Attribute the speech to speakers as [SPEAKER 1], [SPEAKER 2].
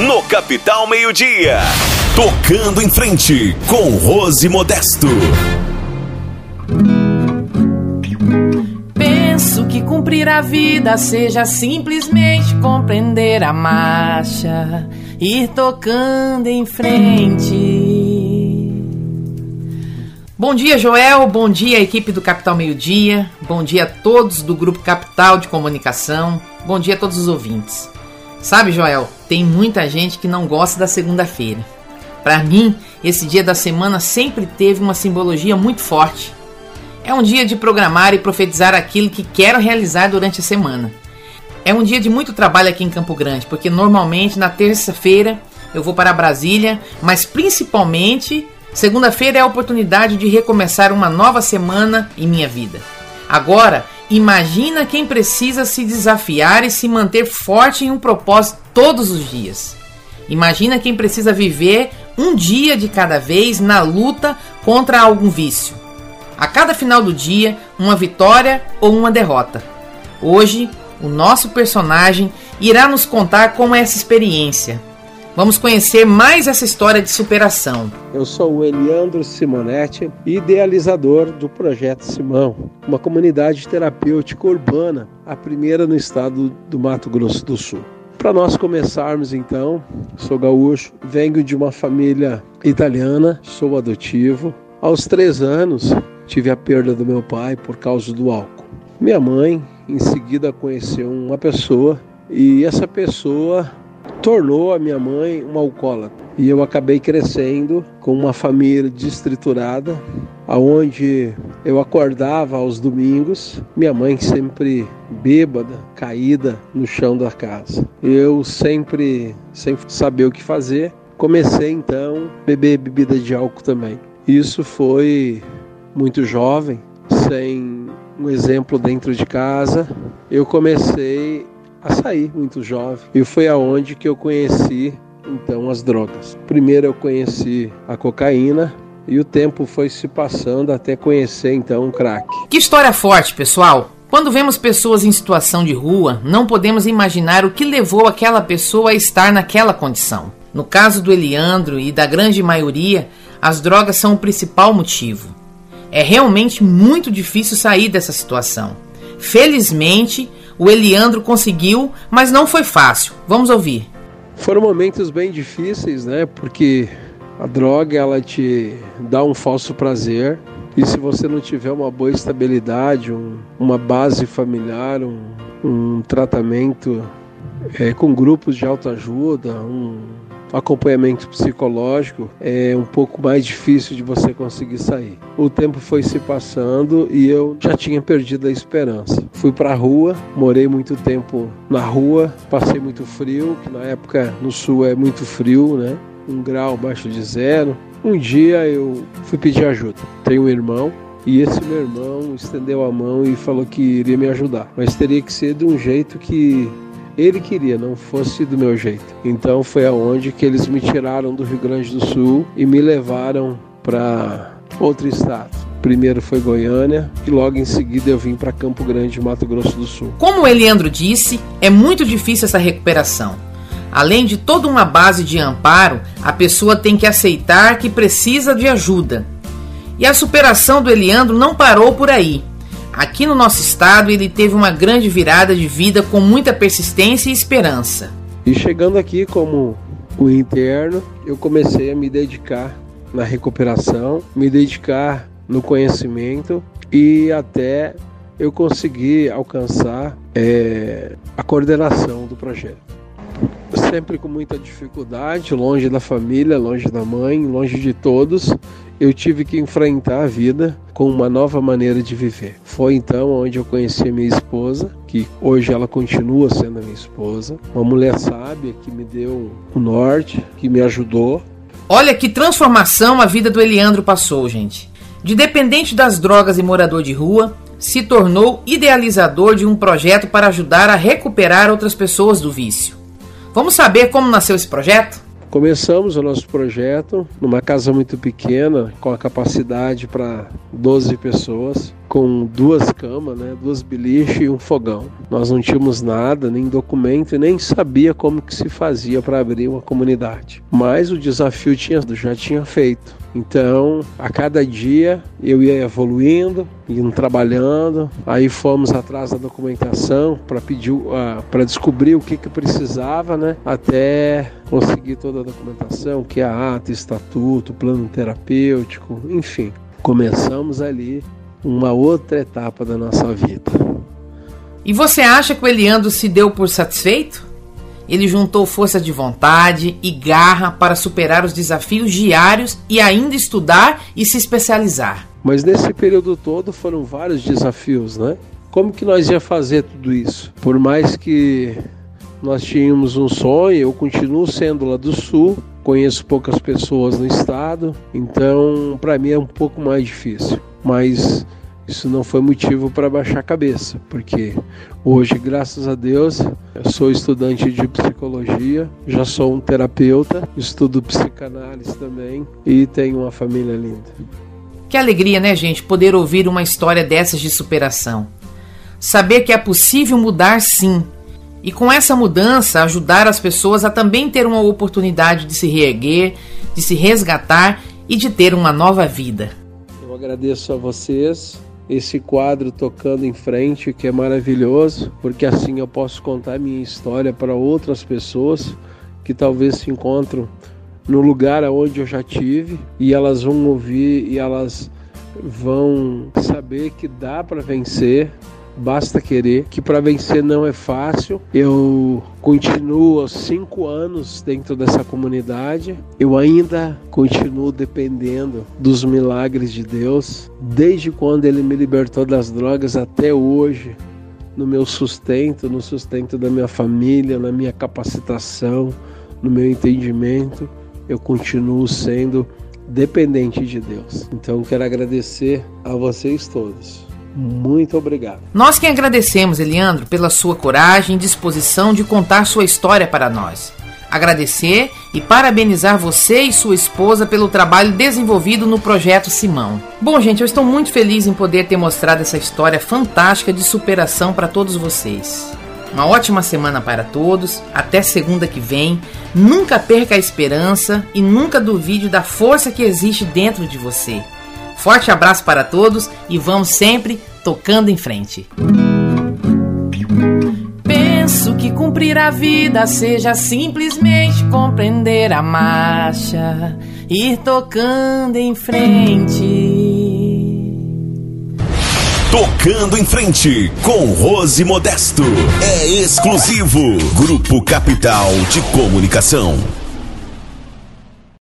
[SPEAKER 1] no Capital Meio-Dia. Tocando em frente com Rose Modesto.
[SPEAKER 2] Penso que cumprir a vida seja simplesmente compreender a marcha, ir tocando em frente. Bom dia, Joel. Bom dia, equipe do Capital Meio Dia. Bom dia a todos do Grupo Capital de Comunicação. Bom dia a todos os ouvintes. Sabe, Joel, tem muita gente que não gosta da segunda-feira. Para mim, esse dia da semana sempre teve uma simbologia muito forte. É um dia de programar e profetizar aquilo que quero realizar durante a semana. É um dia de muito trabalho aqui em Campo Grande, porque normalmente na terça-feira eu vou para Brasília, mas principalmente segunda-feira é a oportunidade de recomeçar uma nova semana em minha vida. Agora, imagina quem precisa se desafiar e se manter forte em um propósito todos os dias. Imagina quem precisa viver um dia de cada vez na luta contra algum vício. A cada final do dia, uma vitória ou uma derrota. Hoje, o nosso personagem irá nos contar como é essa experiência. Vamos conhecer mais essa história de superação.
[SPEAKER 3] Eu sou o Eliandro Simonetti, idealizador do Projeto Simão, uma comunidade terapêutica urbana, a primeira no estado do Mato Grosso do Sul. Para nós começarmos então, sou gaúcho, venho de uma família italiana, sou adotivo. Aos três anos, tive a perda do meu pai por causa do álcool. Minha mãe, em seguida, conheceu uma pessoa e essa pessoa tornou a minha mãe uma alcoólatra. E eu acabei crescendo com uma família destriturada, aonde eu acordava aos domingos, minha mãe sempre bêbada, caída no chão da casa. Eu sempre, sem saber o que fazer, comecei então a beber bebida de álcool também. Isso foi muito jovem, sem um exemplo dentro de casa. Eu comecei a sair muito jovem e foi aonde que eu conheci então as drogas. Primeiro eu conheci a cocaína, e o tempo foi se passando até conhecer então o crack.
[SPEAKER 2] Que história forte, pessoal! Quando vemos pessoas em situação de rua, não podemos imaginar o que levou aquela pessoa a estar naquela condição. No caso do Eliandro e da grande maioria, as drogas são o principal motivo. É realmente muito difícil sair dessa situação. Felizmente, o Eliandro conseguiu, mas não foi fácil. Vamos ouvir.
[SPEAKER 3] Foram momentos bem difíceis, né? Porque a droga ela te dá um falso prazer e se você não tiver uma boa estabilidade, um, uma base familiar, um, um tratamento é, com grupos de autoajuda, um acompanhamento psicológico, é um pouco mais difícil de você conseguir sair. O tempo foi se passando e eu já tinha perdido a esperança. Fui para a rua, morei muito tempo na rua, passei muito frio, que na época no sul é muito frio, né? um grau abaixo de zero. Um dia eu fui pedir ajuda. Tenho um irmão e esse meu irmão estendeu a mão e falou que iria me ajudar, mas teria que ser de um jeito que ele queria, não fosse do meu jeito. Então foi aonde que eles me tiraram do Rio Grande do Sul e me levaram para outro estado. Primeiro foi Goiânia e logo em seguida eu vim para Campo Grande, Mato Grosso do Sul.
[SPEAKER 2] Como o Eliandro disse, é muito difícil essa recuperação. Além de toda uma base de amparo, a pessoa tem que aceitar que precisa de ajuda. E a superação do Eliandro não parou por aí. Aqui no nosso estado, ele teve uma grande virada de vida com muita persistência e esperança.
[SPEAKER 3] E chegando aqui como o interno, eu comecei a me dedicar na recuperação, me dedicar no conhecimento e até eu conseguir alcançar é, a coordenação do projeto sempre com muita dificuldade, longe da família, longe da mãe, longe de todos, eu tive que enfrentar a vida com uma nova maneira de viver. Foi então onde eu conheci minha esposa, que hoje ela continua sendo minha esposa, uma mulher sábia que me deu o norte, que me ajudou.
[SPEAKER 2] Olha que transformação a vida do Eliandro passou, gente. De dependente das drogas e morador de rua, se tornou idealizador de um projeto para ajudar a recuperar outras pessoas do vício. Vamos saber como nasceu esse projeto?
[SPEAKER 3] Começamos o nosso projeto numa casa muito pequena, com a capacidade para 12 pessoas. Com duas camas, né, duas biliches e um fogão. Nós não tínhamos nada, nem documento nem sabia como que se fazia para abrir uma comunidade. Mas o desafio tinha, já tinha feito. Então, a cada dia eu ia evoluindo, indo trabalhando. Aí fomos atrás da documentação para pedir, uh, para descobrir o que que precisava, né? Até conseguir toda a documentação, que é a ata, estatuto, plano terapêutico, enfim. Começamos ali uma outra etapa da nossa vida.
[SPEAKER 2] E você acha que o Eliandro se deu por satisfeito? Ele juntou força de vontade e garra para superar os desafios diários e ainda estudar e se especializar.
[SPEAKER 3] Mas nesse período todo foram vários desafios, né? Como que nós ia fazer tudo isso? Por mais que nós tínhamos um sonho, eu continuo sendo lá do sul, conheço poucas pessoas no estado, então para mim é um pouco mais difícil. Mas isso não foi motivo para baixar a cabeça, porque hoje, graças a Deus, eu sou estudante de psicologia, já sou um terapeuta, estudo psicanálise também e tenho uma família linda.
[SPEAKER 2] Que alegria, né, gente, poder ouvir uma história dessas de superação. Saber que é possível mudar sim. E com essa mudança, ajudar as pessoas a também ter uma oportunidade de se reerguer, de se resgatar e de ter uma nova vida.
[SPEAKER 3] Agradeço a vocês esse quadro tocando em frente, que é maravilhoso, porque assim eu posso contar minha história para outras pessoas que talvez se encontram no lugar onde eu já tive e elas vão ouvir e elas vão saber que dá para vencer, basta querer, que para vencer não é fácil. Eu continuo há cinco anos dentro dessa comunidade, eu ainda continuo dependendo dos milagres de Deus, desde quando Ele me libertou das drogas até hoje. No meu sustento, no sustento da minha família, na minha capacitação, no meu entendimento, eu continuo sendo dependente de Deus. Então quero agradecer a vocês todos. Muito obrigado.
[SPEAKER 2] Nós que agradecemos, Eliandro, pela sua coragem e disposição de contar sua história para nós. Agradecer e parabenizar você e sua esposa pelo trabalho desenvolvido no projeto Simão. Bom, gente, eu estou muito feliz em poder ter mostrado essa história fantástica de superação para todos vocês. Uma ótima semana para todos. Até segunda que vem. Nunca perca a esperança e nunca duvide da força que existe dentro de você. Forte abraço para todos e vamos sempre tocando em frente. Penso que cumprir a vida seja simplesmente compreender a marcha, ir tocando em frente.
[SPEAKER 1] Tocando em frente com Rose Modesto. É exclusivo. Grupo Capital de Comunicação.